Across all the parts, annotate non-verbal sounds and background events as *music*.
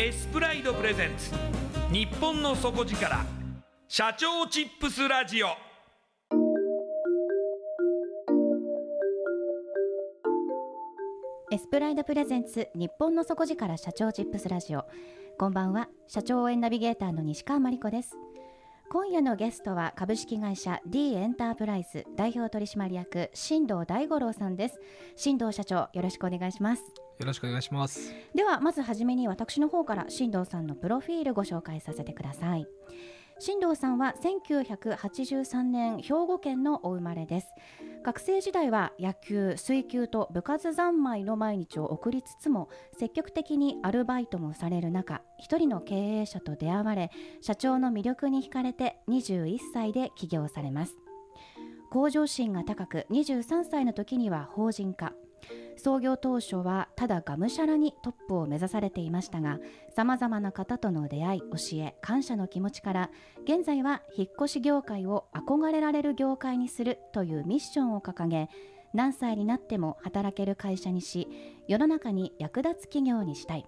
エスプライドプレゼンツ。日本の底力社長チップスラジオ。エスプライドプレゼンツ日本の底力社長チップスラジオ。こんばんは社長応援ナビゲーターの西川真理子です。今夜のゲストは株式会社 D エンタープライズ代表取締役新藤大五郎さんです。新藤社長よろしくお願いします。よろしくお願いします。ではまずはじめに私の方から新藤さんのプロフィールご紹介させてください。新藤さんは1983年兵庫県のお生まれです。学生時代は野球水球と部活三昧の毎日を送りつつも積極的にアルバイトもされる中一人の経営者と出会われ社長の魅力に惹かれて21歳で起業されます。向上心が高く23歳の時には法人化。創業当初はただがむしゃらにトップを目指されていましたがさまざまな方との出会い教え感謝の気持ちから現在は引っ越し業界を憧れられる業界にするというミッションを掲げ何歳になっても働ける会社にし世の中に役立つ企業にしたい。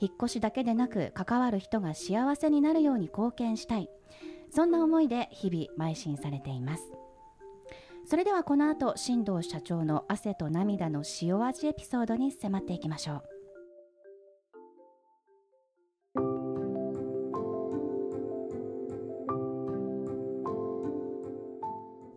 引っ越しだけでなく関わる人が幸せになるように貢献したい。そんな思いで日々邁進されています。それではこの後新藤社長の汗と涙の塩味エピソードに迫っていきましょう。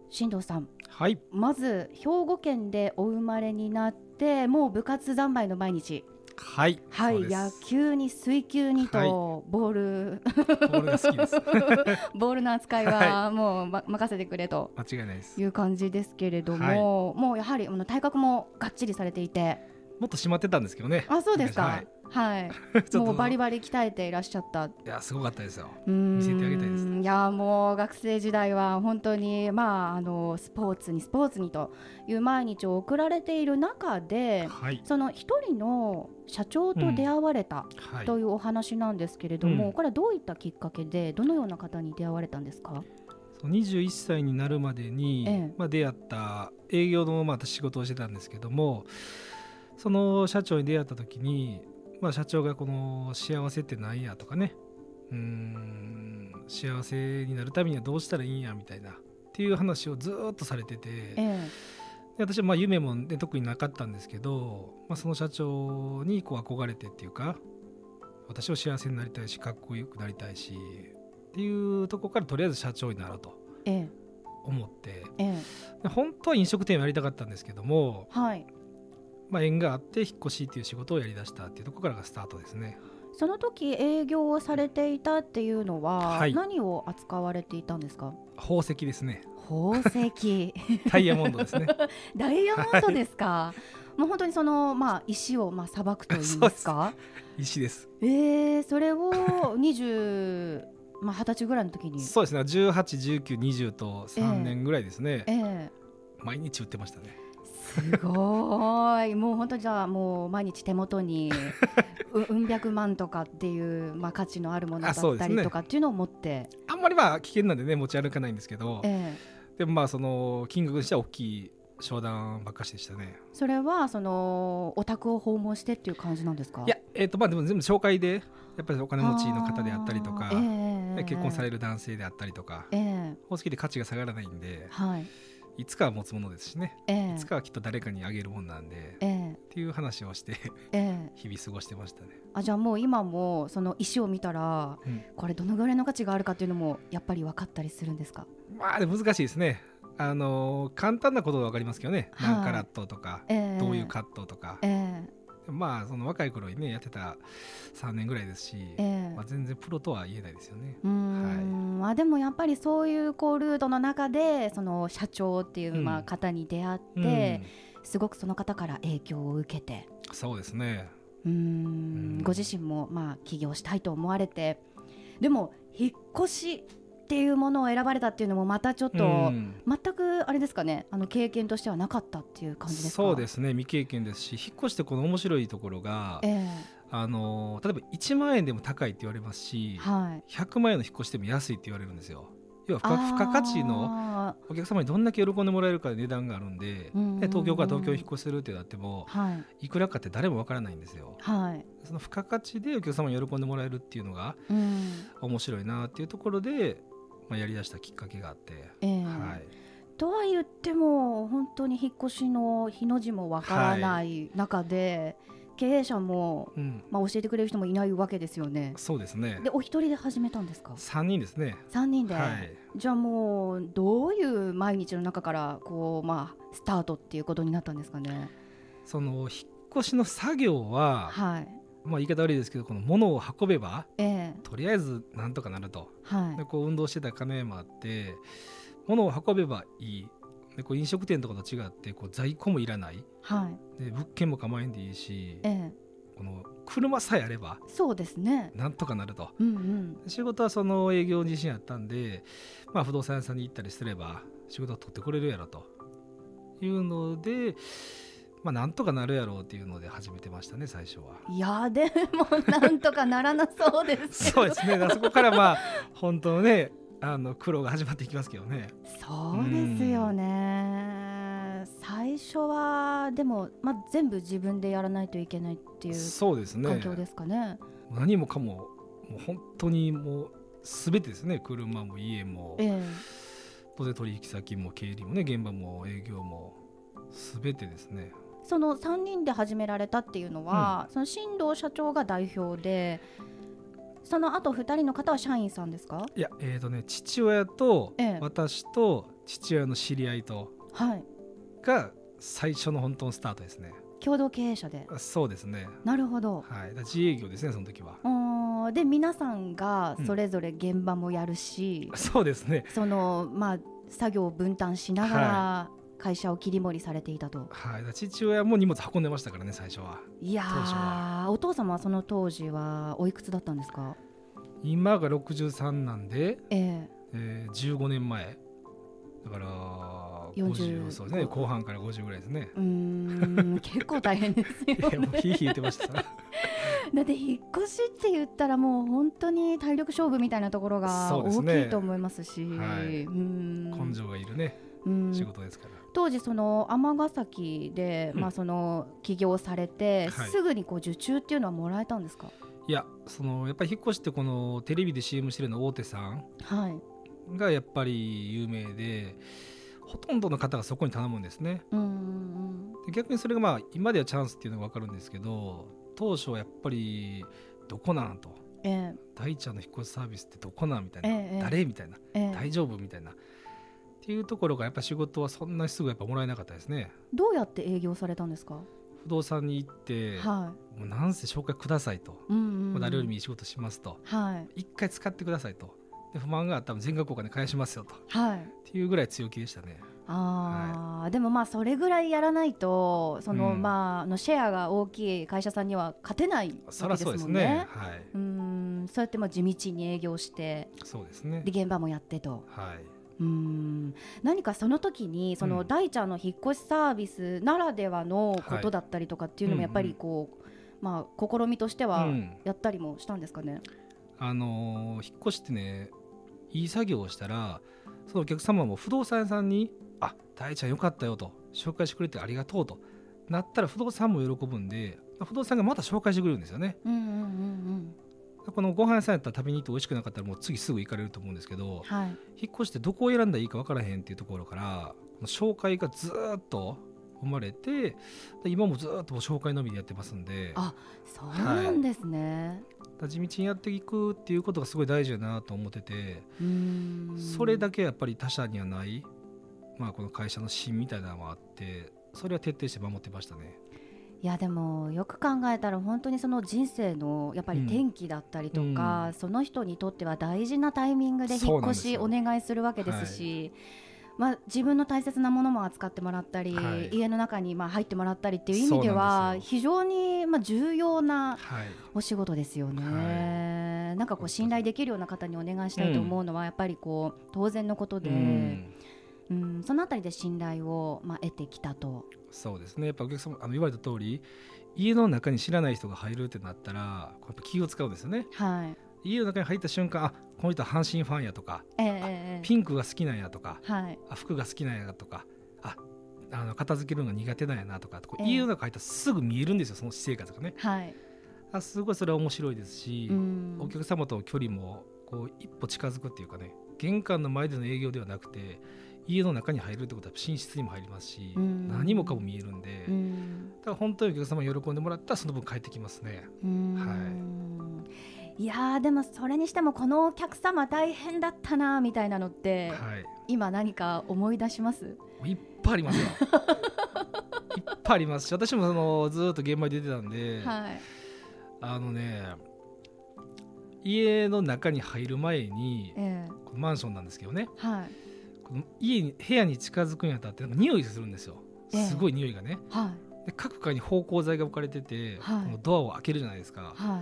新藤さんはい。まず兵庫県でお生まれになってもう部活三昧の毎日はい。はい野球に水球にと、はい。ボール。ボールが好きです。*laughs* ボールの扱いはもう、ま、任せてくれと。間違いないです。いう感じですけれども、もうやはりあの体格もがっちりされていてもっと締まってたんですけどね。あそうですか。はい。*laughs* もうバリバリ鍛えていらっしゃった。いやすごかったですよ。見見せてあげたいです。いやもう学生時代は本当にまああのスポーツにスポーツにという毎日を送られている中ではい。その一人の社長と出会われたはい。というお話なんですけれども、うん。これはどういったきっかけでどのような方に出会われたんですか？そう21歳になるまでに、ええ。まあ、出会った営業のまた仕事をしてたんですけどもその社長に出会った時に、まあ、社長がこの幸せって何やとかね。うーん幸せになるためにはどうしたらいいんやみたいな。っていう話をずーっとされてて、えで私はまあ夢も、ね、特になかったんですけど、まあ、その社長にこう憧れてっていうか私は幸せになりたいしかっこよくなりたいしっていうところからとりあえず社長になろうとええ。思って。ええ。本当は飲食店をやりたかったんですけども、はいまあ、縁があって引っ越しっていう仕事をやりだしたっていうところからがスタートですね。その時営業をされていたっていうのは、はい。何を扱われていたんですか？宝石ですね。宝石。*laughs* ダイヤモンドですね。*laughs* ダイヤモンドですか、もう本当にそのまあ石をまあさばくと言いますか？石です。えー、それを20まあ二十歳ぐらいの時に。そうですね。181920と3年ぐらいですね、ええ。毎日売ってましたねすごい。もう本当じゃあもう毎日手元に *laughs* ううん百万とかっていう、まあ、価値のあるものだったりとかっていうのを持って、あんまりまあ危険なんでね持ち歩かないんですけど。ええ。でもまあその金額にしては大きい商談ばっかしでしたね。それはそのお宅を訪問してっていう感じなんですか？いやえっ、とまあでも全部紹介でやっぱりお金持ちの方であったりとか、ええ。で結婚されるる男性であったりとかええ。宝石で価値が下がらないんで。はいいつかは持つものですしね。ええ。いつかはきっと誰かにあげるもんなんでええ。っていう話をしてええ。日々過ごしてましたね、あじゃあもう今もその石を見たらうん。これどのぐらいの価値があるかっていうのもやっぱり分かったりするんですか？まあ難しいですね。あのー簡単なことは分かりますけどね、はい。何カラットとか、ええ。どういうカットとか、ええまあその若い頃にねやってた3年ぐらいですし、ええ。まあ、全然プロとは言えないですよね。うーん。まあでもやっぱりそういうこうルートの中でその社長っていううん。まあ方に出会って、すごくその方から影響を受けて。うんそうですね。うーん。うん。ご自身もまあ起業したいと思われて。でも引っ越しっていうものを選ばれたっていうのもまたちょっと、うん。全くあれですかね。あの経験としてはなかったっていう感じですか？そうですね。未経験ですし引っ越してこの面白いところがえあの例えば1万円でも高いって言われますえしはい。100万円の引っ越しでも安いって言われるんですよ。要は付加付加価値のあお客様にどんだけ喜んでもらえるかで値段があるんでーうん。うんうんで東京から東京に引っ越しするってなってもはい。いくらかって誰もわからないんですよ。はい。その付加価値でお客様に喜んでもらえるっていうのがうん。面白いなっていうところで、まあ、やりだしたきっかけがあって、ええ。はい、とは言っても本当に引っ越しの日の字もわからない中で、経営者も、うん、まあ、教えてくれる人もいないわけですよね。そうですね。でお一人で始めたんですか？3人ですね。3人で、はい。じゃあもうどういう毎日の中からこう、まあ、スタートっていうことになったんですかね？その引っ越しの作業は、はいまあ、言い方悪いですけどこの物を運べばええ。とりあえずなんとかなると。はい。でこう運動してた金もあって物を運べばいい。でこう飲食店とかと違ってこう在庫もいらない。はい。で物件も構えんでいいしええ。この車さえあればそうですね。なんとかなると。うんうん。仕事はその営業に自信あったんで、まあ、不動産屋さんに行ったりすれば仕事を取ってくれるやろと。いうので、まあ、なんとかなるやろうっていうので始めてましたね最初は。いやでもなんとかならなそうですそうですねだからそこからまあ本当のねあの苦労が始まっていきますけどね。そうですよね。最初はでも、まあ、全部自分でやらないといけないっていうそうですね環境ですかね。何もかももう本当にもう全てですね車も家もええ当然取引先も経理もね現場も営業も全てですねその3人で始められたっていうのは、その新藤社長が代表でその後2人の方は社員さんですか？いやえーとね父親とええ。私と父親の知り合いとはい。が最初の本当のスタートですね。共同経営者で。あそうですね。なるほど。はい。自営業ですねその時は。で皆さんがうん。それぞれ現場もやるし、そうですね。そのまあ作業を分担しながら会社を切り盛りされていたと、はい。父親も荷物運んでましたからね最初は。いやお父様はその当時はおいくつだったんですか？今が63なんで、ええ。ー、15年前。だから40 50そうですね。後半から50ぐらいですね。えうーん結構大変ですよ *laughs* いやもうねヒーヒー言ってました。*laughs* だって引っ越しって言ったらもう本当に体力勝負みたいなところが大きいと思いますし。はい。うん。根性がいるね。うん仕事ですから。当時その尼崎で、うん。まあその起業されて、はい。すぐにこう受注っていうのはもらえたんですか？いやそのやっぱり引っ越しってこのテレビで CM してるの大手さんはい。がやっぱり有名でほとんどの方がそこに頼むんですね。うで逆にそれがまあ今ではチャンスっていうのが分かるんですけど当初はやっぱりどこなんと。ええ。大ちゃんの引っ越しサービスってどこなんみたいな、ええええ。誰みたいな。ええ。大丈夫みたいなっていうところがやっぱ仕事はそんなにすぐやっぱもらえなかったですね。どうやって営業されたんですか？不動産に行って、はもうなんせ紹介くださいと、い、うんうんうん。誰よりもいい仕事しますと。はい。一回使ってくださいと。で不満があったら全額お金返しますよと。っはい。ていうぐらい強気でしたね。あー。でもまあそれぐらいやらないとその、うん。まああのシェアが大きい会社さんには勝てないわけですそりゃそうですもんね。ねはい。うーん。そうやってまあ地道に営業してそうですね。で現場もやってと。はいうーん。何かその時にそうのん。大ちゃんの引っ越しサービスならではのことだったりとかっていうのもやっぱりこう、まあ試みとしてはうん。やったりもしたんですかね？あのー引っ越しってねいい作業をしたらそのお客様も不動産屋さんに「あ大ちゃんよかったよ」と「紹介してくれてありがとう」となったら不動産も喜ぶんで不動産がまた紹介してくれるんですよね。うんうんうんうんこのご飯屋さんやったら食べに行って美味しくなかったらもう次すぐ行かれると思うんですけどはい引っ越してどこを選んだらいいか分からへんっていうところから紹介がずーっと生まれてで今もずーっと紹介のみでやってますんであそうなんですね。だから地道にやっていくっていうことがすごい大事だなと思っててそれだけやっぱり他社にはない、まあ、この会社の芯みたいなのもあってそれは徹底して守ってましたね。いやでもよく考えたら本当にその人生のやっぱり転機だったりとか、うん。その人にとっては大事なタイミングで引っ越しお願いするわけですし。まあ、自分の大切なものも扱ってもらったり、はい。家の中にまあ入ってもらったりっていう意味では非常にまあ重要なはい、お仕事ですよね。なんかこう信頼できるような方にお願いしたいと思うのはやっぱりこう当然のことで、うんうんそのあたりで信頼をまあ得てきたと。そうですねやっぱお客様あの言われた通り家の中に知らない人が入るってなったらやっぱ気を使うんですよねはい。家の中に入った瞬間あこの人は阪神ファンやとかえええええピンクが好きなんやとかえはい。あ服が好きなんやとかああの片付けるのが苦手なんやなとかこうええ家の中入ったらすぐ見えるんですよその私生活がねはい。あすごいそれは面白いですし、うんお客様との距離もこう一歩近づくっていうかね玄関の前での営業ではなくて家の中に入るってことは寝室にも入りますし、うん。何もかも見えるんで、うん。だから本当にお客様に喜んでもらったらその分帰ってきますね。うん。いやーでもそれにしてもこのお客様大変だったなみたいなのって、はい、今何か思い出します？いっぱいありますよ。*laughs* いっぱいあります。し私もそのずーっと現場に出てたんで、はい。あのね家の中に入る前にええ。このマンションなんですけどね。はい家に部屋に近づくにあたってなんか匂いするんですよ。ええ。すごい匂いがね、はい。で各階に芳香剤が置かれてて、はい。このドアを開けるじゃないですか、は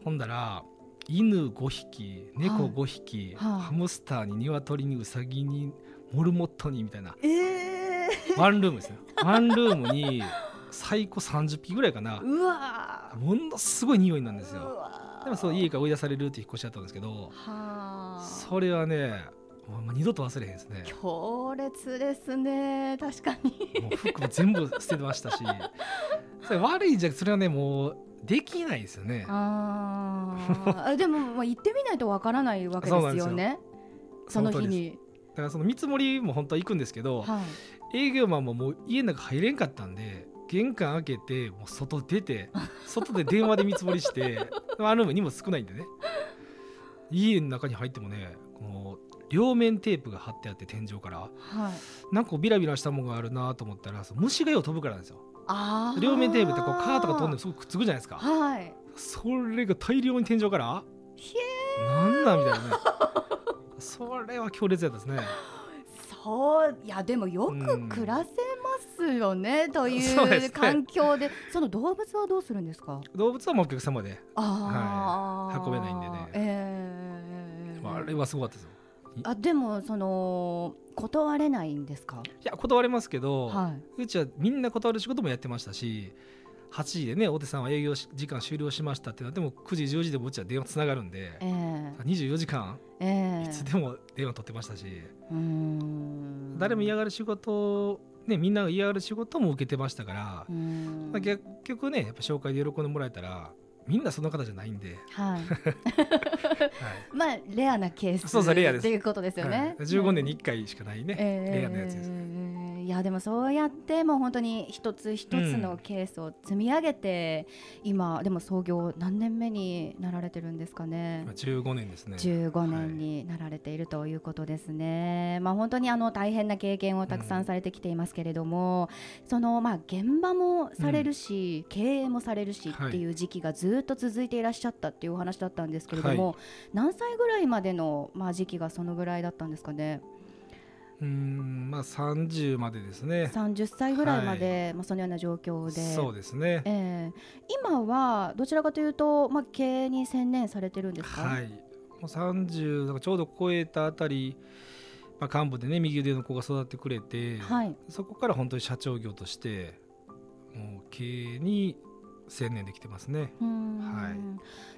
い。ほんだら犬5匹猫5匹、はい。ハムスターに鶏にウサギにモルモットにみたいな。ええ。ワンルームですよ。ワンルームに最高30匹ぐらいかな。うわ。ーものすごい匂いなんですうよでもそう家から追い出されるって引っ越しだったんですけど。はあ。それはねもう二度と忘れへんですね。強烈ですね。確かに。もう服も全部捨ててましたし。*laughs* それ悪いじゃそれはねもうできないですよね。あー。でも、まあ、行ってみないとわからないわけですよね。その日にだからその見積もりも本当は行くんですけど、はい。営業マンももう家の中入れんかったんで玄関開けてもう外出て *laughs* 外で電話で見積もりしてワンルームにも少ないんでね。家の中に入ってもねこの両面テープが貼ってあって天井から。はい。なんかビラビラしたものがあるなと思ったら虫がよう飛ぶからなんですよ。両面テープってこうカーとか飛んでもすごくくっつくじゃないですか。はい。それが大量に天井から？ひなんなんみたいなね。それは強烈やったですね。そういやでもよく暮らせますよね、という環境で。その動物はどうするんですか？動物はもうお客様で、はい。運べないんでね。えー。まあ、あれはすごかったですよあでもその断れないんですか？いや断れますけど、はうちはみんな断る仕事もやってましたし8時でね大手さんは営業し時間終了しましたってなっても9時10時でもうちは電話つながるんでいえ。24時間ええ。えいつでも電話取ってましたし、誰も嫌がる仕事をねみんなが嫌がる仕事も受けてましたからまあ、結局ねやっぱ紹介で喜んでもらえたらみんなそんな方じゃないんで、はい。はい。*laughs* まあレアなケースそうそうレアです。っていうことですよね、はい、15年に1回しかないね、ええレアなやつです、いいやでもそうやってもう本当に一つ一つのケースを積み上げて、今でも創業何年目になられてるんですかね。今15年ですね。15年になられているということですね、まあ本当にあの大変な経験をたくさんされてきていますけれども、そのまあ現場もされるし、経営もされるしっていう時期がずっと続いていらっしゃったっていうお話だったんですけれども、は何歳ぐらいまでのまあ時期がそのぐらいだったんですかねうーんまあ30までですね。30歳ぐらいまで、まあ、そのような状況で。そうですね。ええ。今はどちらかというと、まあ、経営に専念されてるんですか、はい。もう30だからちょうど超えたあたり、まあ、幹部でね右腕の子が育ってくれて、はい。そこから本当に社長業としてもう経営に専念できてますね。うーん。はい。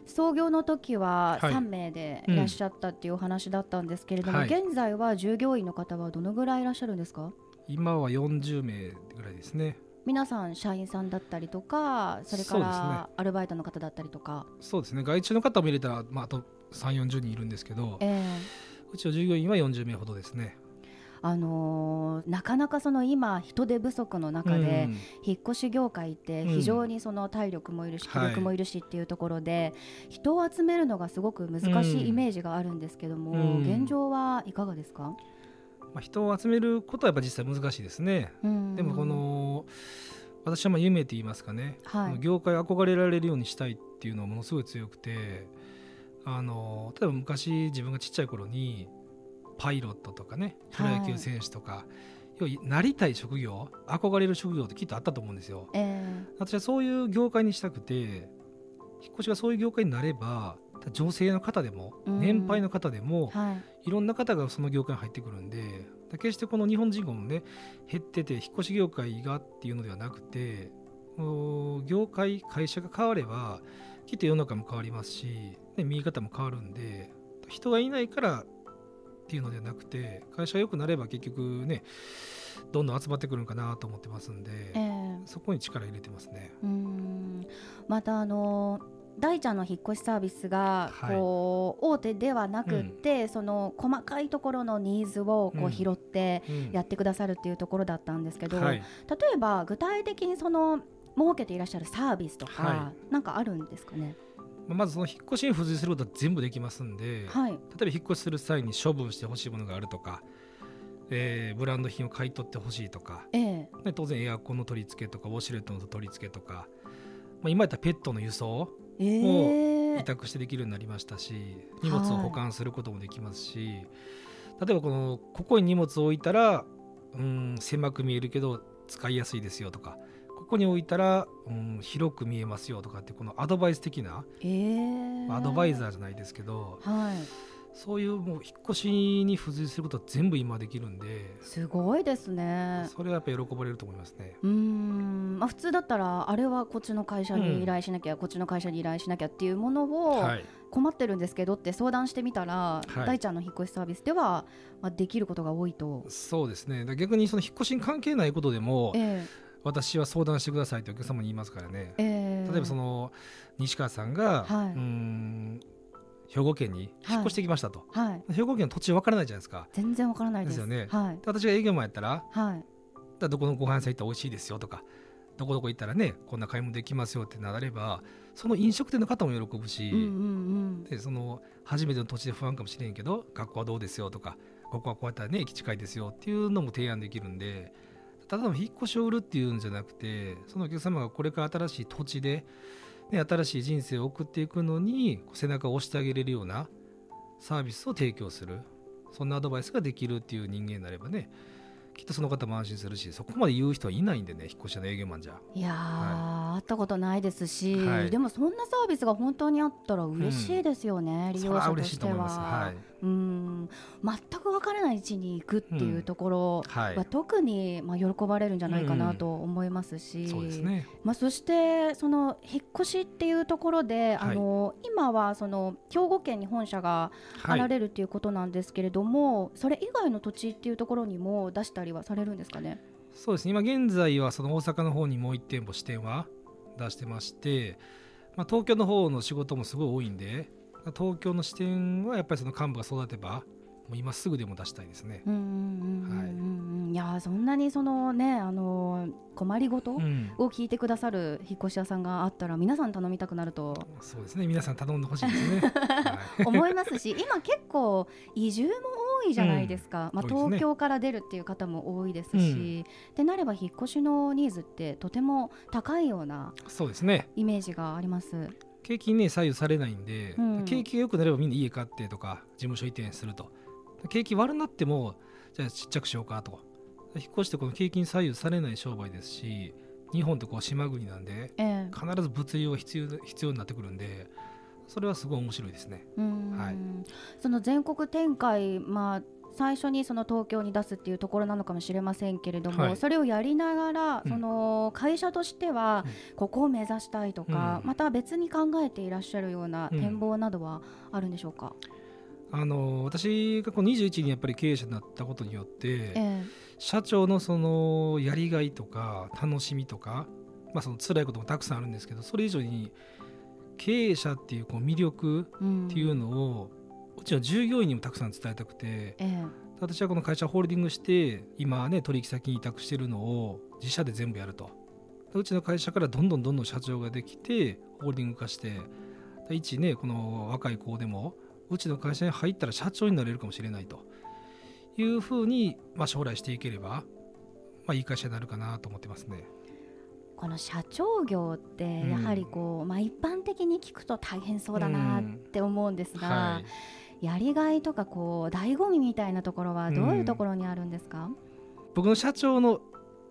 創業の時ははい。3名でいらっしゃったっていうお話だったんですけれども、はい。現在は従業員の方はどのぐらいいらっしゃるんですか？今は40名ぐらいですね。皆さん社員さんだったりとかそれからアルバイトの方だったりとか、そうですね。外注の方も入れたら、まあ、あと3 4 0人いるんですけどえうちの従業員は40名ほどですね。えあのーなかなかその今人手不足の中で、うん。引っ越し業界って非常にその体力もいるし、気力もいるしっていうところで、人を集めるのがすごく難しいイメージがあるんですけども、うん。現状はいかがですか、まあ、人を集めることはやっぱ実際難しいですね。うん。でもこの私はまあ夢と言いますかね、はい。業界憧れられるようにしたいっていうのはものすごい強くてあの例えば昔自分がちっちゃい頃にパイロットとかねプロ野球選手とか、要はなりたい職業憧れる職業ってきっとあったと思うんですよ。え私はそういう業界にしたくて引っ越しがそういう業界になれば女性の方でもうん。年配の方でもえはい。いろんな方がその業界に入ってくるんで決してこの日本人口もね減ってて引っ越し業界がっていうのではなくて業界会社が変わればきっと世の中も変わりますし、ね、見え方も変わるんで人がいないからっていうのではなくて会社が良くなれば結局ねどんどん集まってくるんかなと思ってますんで、ええ。そこに力入れてますね。うん。またあの大ちゃんの引っ越しサービスがはい。こう大手ではなくって、その細かいところのニーズをこううん。拾ってうん。やってくださるっていうところだったんですけど、はい。例えば具体的にその設けていらっしゃるサービスとか、はなんかあるんですかね？まずその引っ越しに付随することは全部できますんで、はい、例えば引っ越しする際に処分してほしいものがあるとか、えーブランド品を買い取ってほしいとか、ええ。ね、当然エアコンの取り付けとかウォシュレットの取り付けとか、まあ、今やったらペットの輸送ええ。委託してできるようになりましたし荷物を保管することもできますし、例えばこのここに荷物を置いたらうん狭く見えるけど使いやすいですよとかここに置いたら、うん、広く見えますよとかってこのアドバイス的な、ええまあアドバイザーじゃないですけどはい。そういうもう引っ越しに付随することは全部今できるんで、すごいですね。それはやっぱり喜ばれると思いますね。うーん。まあ、普通だったらあれはこっちの会社に依頼しなきゃ、こっちの会社に依頼しなきゃっていうものをはい、困ってるんですけどって相談してみたら、はい。大ちゃんの引っ越しサービスでは、まあ、できることが多いと。そうですね。逆にその引っ越しに関係ないことでもえ私は相談してくださいってお客様に言いますからね。ええ。え例えばその西川さんが、はい。うーん兵庫県に引っ越してきましたと、はい、兵庫県の土地分からないじゃないですか。全然わからないです。よね。はい、で私が営業マンやったらはい、らどこのご飯屋さん行ったら美味しいですよとかどこどこ行ったらねこんな買い物できますよってなればその飲食店の方も喜ぶし、うんうんうん、でその初めての土地で不安かもしれんけど学校はどうですよとかここはこうやったらね駅近いですよっていうのも提案できるんでただの引っ越しを売るっていうんじゃなくてそのお客様がこれから新しい土地で、ね、新しい人生を送っていくのに背中を押してあげれるようなサービスを提供する。そんなアドバイスができるっていう人間になればねきっとその方も安心するしそこまで言う人はいないんでね引っ越し屋の営業マンじゃ。いやー、会ったことないですし、はい。でもそんなサービスが本当にあったら嬉しいですよね、利それは用者として嬉しいと思います。は。はい、うん。全くわからない位置に行くっていうところは特にまあ喜ばれるんじゃないかなと思いますし、そうですね。まあ、そしてその引っ越しっていうところで、はい。あの今はその兵庫県に本社があはいられるっていうことなんですけれども、それ以外の土地っていうところにも出したりはされるんですかね？そうですね。今現在はその大阪の方にもう1店舗支店は出してまして、まあ、東京の方の仕事もすごい多いんで東京の支店はやっぱりその幹部が育てばもう今すぐでも出したいですね。うんうんうんうんうんい。いやーそんなにそのねあのー困りごとうん。を聞いてくださる引っ越し屋さんがあったら皆さん頼みたくなると。そうですね。皆さん頼んでほしいですね、*laughs* はい。思いますし今結構移住も多いじゃないですか、まあ、多いですね。東京から出るっていう方も多いですし、ってなれば引っ越しのニーズってとても高いようなそうですね。イメージがあります。景気にね左右されないんで、うん。景気が良くなればみんな家買ってとか事務所移転すると。景気悪なってもじゃあちっちゃくしようかと。か引っ越してこの景気に左右されない商売ですし日本ってこう島国なんでええ。必ず物流は必要必要になってくるんでそれはすごい面白いですね。うん。はい。その全国展開、まあ、最初にその東京に出すっていうところなのかもしれませんけれども、はい。それをやりながら、うん。その会社としてはここを目指したいとか、うん。また別に考えていらっしゃるようなうん。展望などはあるんでしょうか？あの私がこの21にやっぱり経営者になったことによって、ええ。社長のそのやりがいとか楽しみとか、まあ、その辛いこともたくさんあるんですけどそれ以上に経営者っていうこう魅力うんっていうのをうちの従業員にもたくさん伝えたくてええ。私はこの会社ホールディングして今ね取引先に委託してるのを自社で全部やると。うちの会社からどんどんどんどん社長ができてホールディング化して一ねこの若い子でもうちの会社に入ったら社長になれるかもしれないと。いうふうに、まあ、将来していければ、まあ、いい会社になるかなと思ってますね。この社長業ってやはりこう、まあ、一般的に聞くと大変そうだなって思うんですが、はいやりがいとかこう醍醐味みたいなところはどういうところにあるんですか、僕の社長の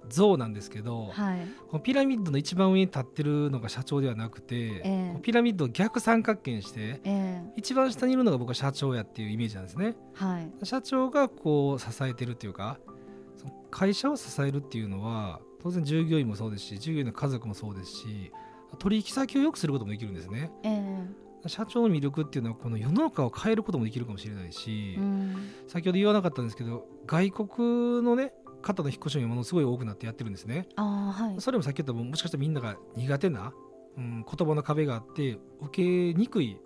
像なんですけど、はい。このピラミッドの一番上に立ってるのが社長ではなくて、ええ。こうピラミッドを逆三角形にしてええ。一番下にいるのが僕は社長やっていうイメージなんですね。はい。社長がこう支えてるっていうかその会社を支えるっていうのは当然従業員もそうですし従業員の家族もそうですし取引先を良くすることもできるんですね。ええ社長の魅力っていうのはこの世の中を変えることもできるかもしれないし、うん。先ほど言わなかったんですけど外国のね方の引っ越しがものすごい多くなってやってるんですね。はい。それもさっき言ったももしかしたらみんなが苦手な、うん、言葉の壁があって受けにくい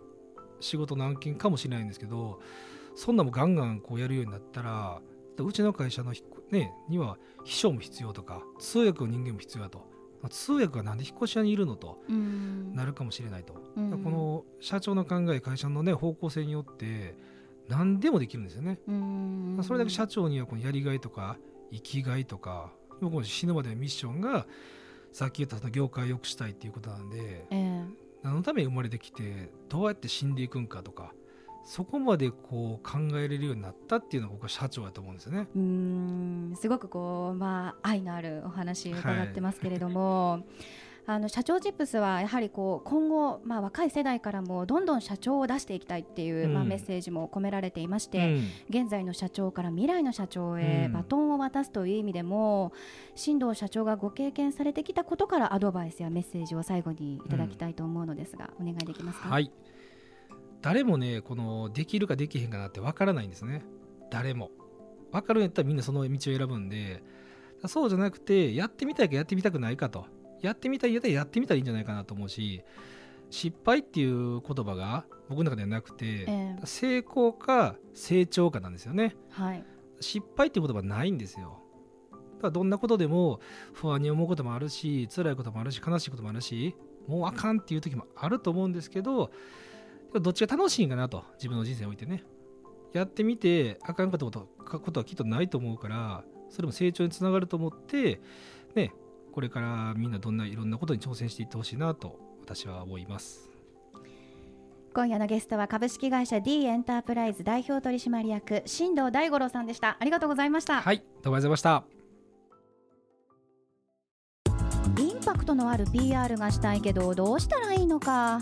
仕事の案件かもしれないんですけどそんなもんガンガンこうやるようになったらうちの会社のね、には秘書も必要とか通訳の人間も必要だと、まあ通訳がなんで引っ越し屋にいるのとうん。なるかもしれないと、うん。この社長の考え会社の、ね、方向性によって何でもできるんですよね。うん。まあそれだけ社長にはこのやりがいとか生きがいとか僕も死ぬまでのミッションがさっき言ったその業界を良くしたいっていうことなんでええ。何のために生まれてきてどうやって死んでいくんかとかそこまでこう考えれるようになったっていうのが僕は社長だと思うんですよね。うーんすごくこうまあ愛のあるお話伺ってますけれども、あの社長チップスはやはりこう今後まあ若い世代からもどんどん社長を出していきたいっていう、うん。まあメッセージも込められていまして、うん。現在の社長から未来の社長へうん。バトンを渡すという意味でも、新藤社長がご経験されてきたことからアドバイスやメッセージを最後にいただきたいと思うのですが、お願いできますか？はい誰もねこのできるかできへんかなって分からないんですね。誰も。分かるんやったらみんなその道を選ぶんでそうじゃなくてやってみたいかやってみたくないかと。やってみたいんやったらやってみたらいいんじゃないかなと思うし失敗っていう言葉が僕の中ではなくて、ええ。成功か成長かなんですよね。はい。失敗っていう言葉はないんですよ。だからどんなことでも不安に思うこともあるし辛いこともあるし悲しいこともあるしもうあかんっていう時もあると思うんですけどどっちが楽しいんかなと自分の人生においてね。やってみてあかんかったことことはきっとないと思うからそれも成長につながると思ってねこれからみんなどんないろんなことに挑戦していってほしいなと私は思います。今夜のゲストは株式会社 D エンタープライズ代表取締役新藤大五郎さんでした。ありがとうございました、はいどうもありがとうございました。インパクトのある PR がしたいけどどうしたらいいのか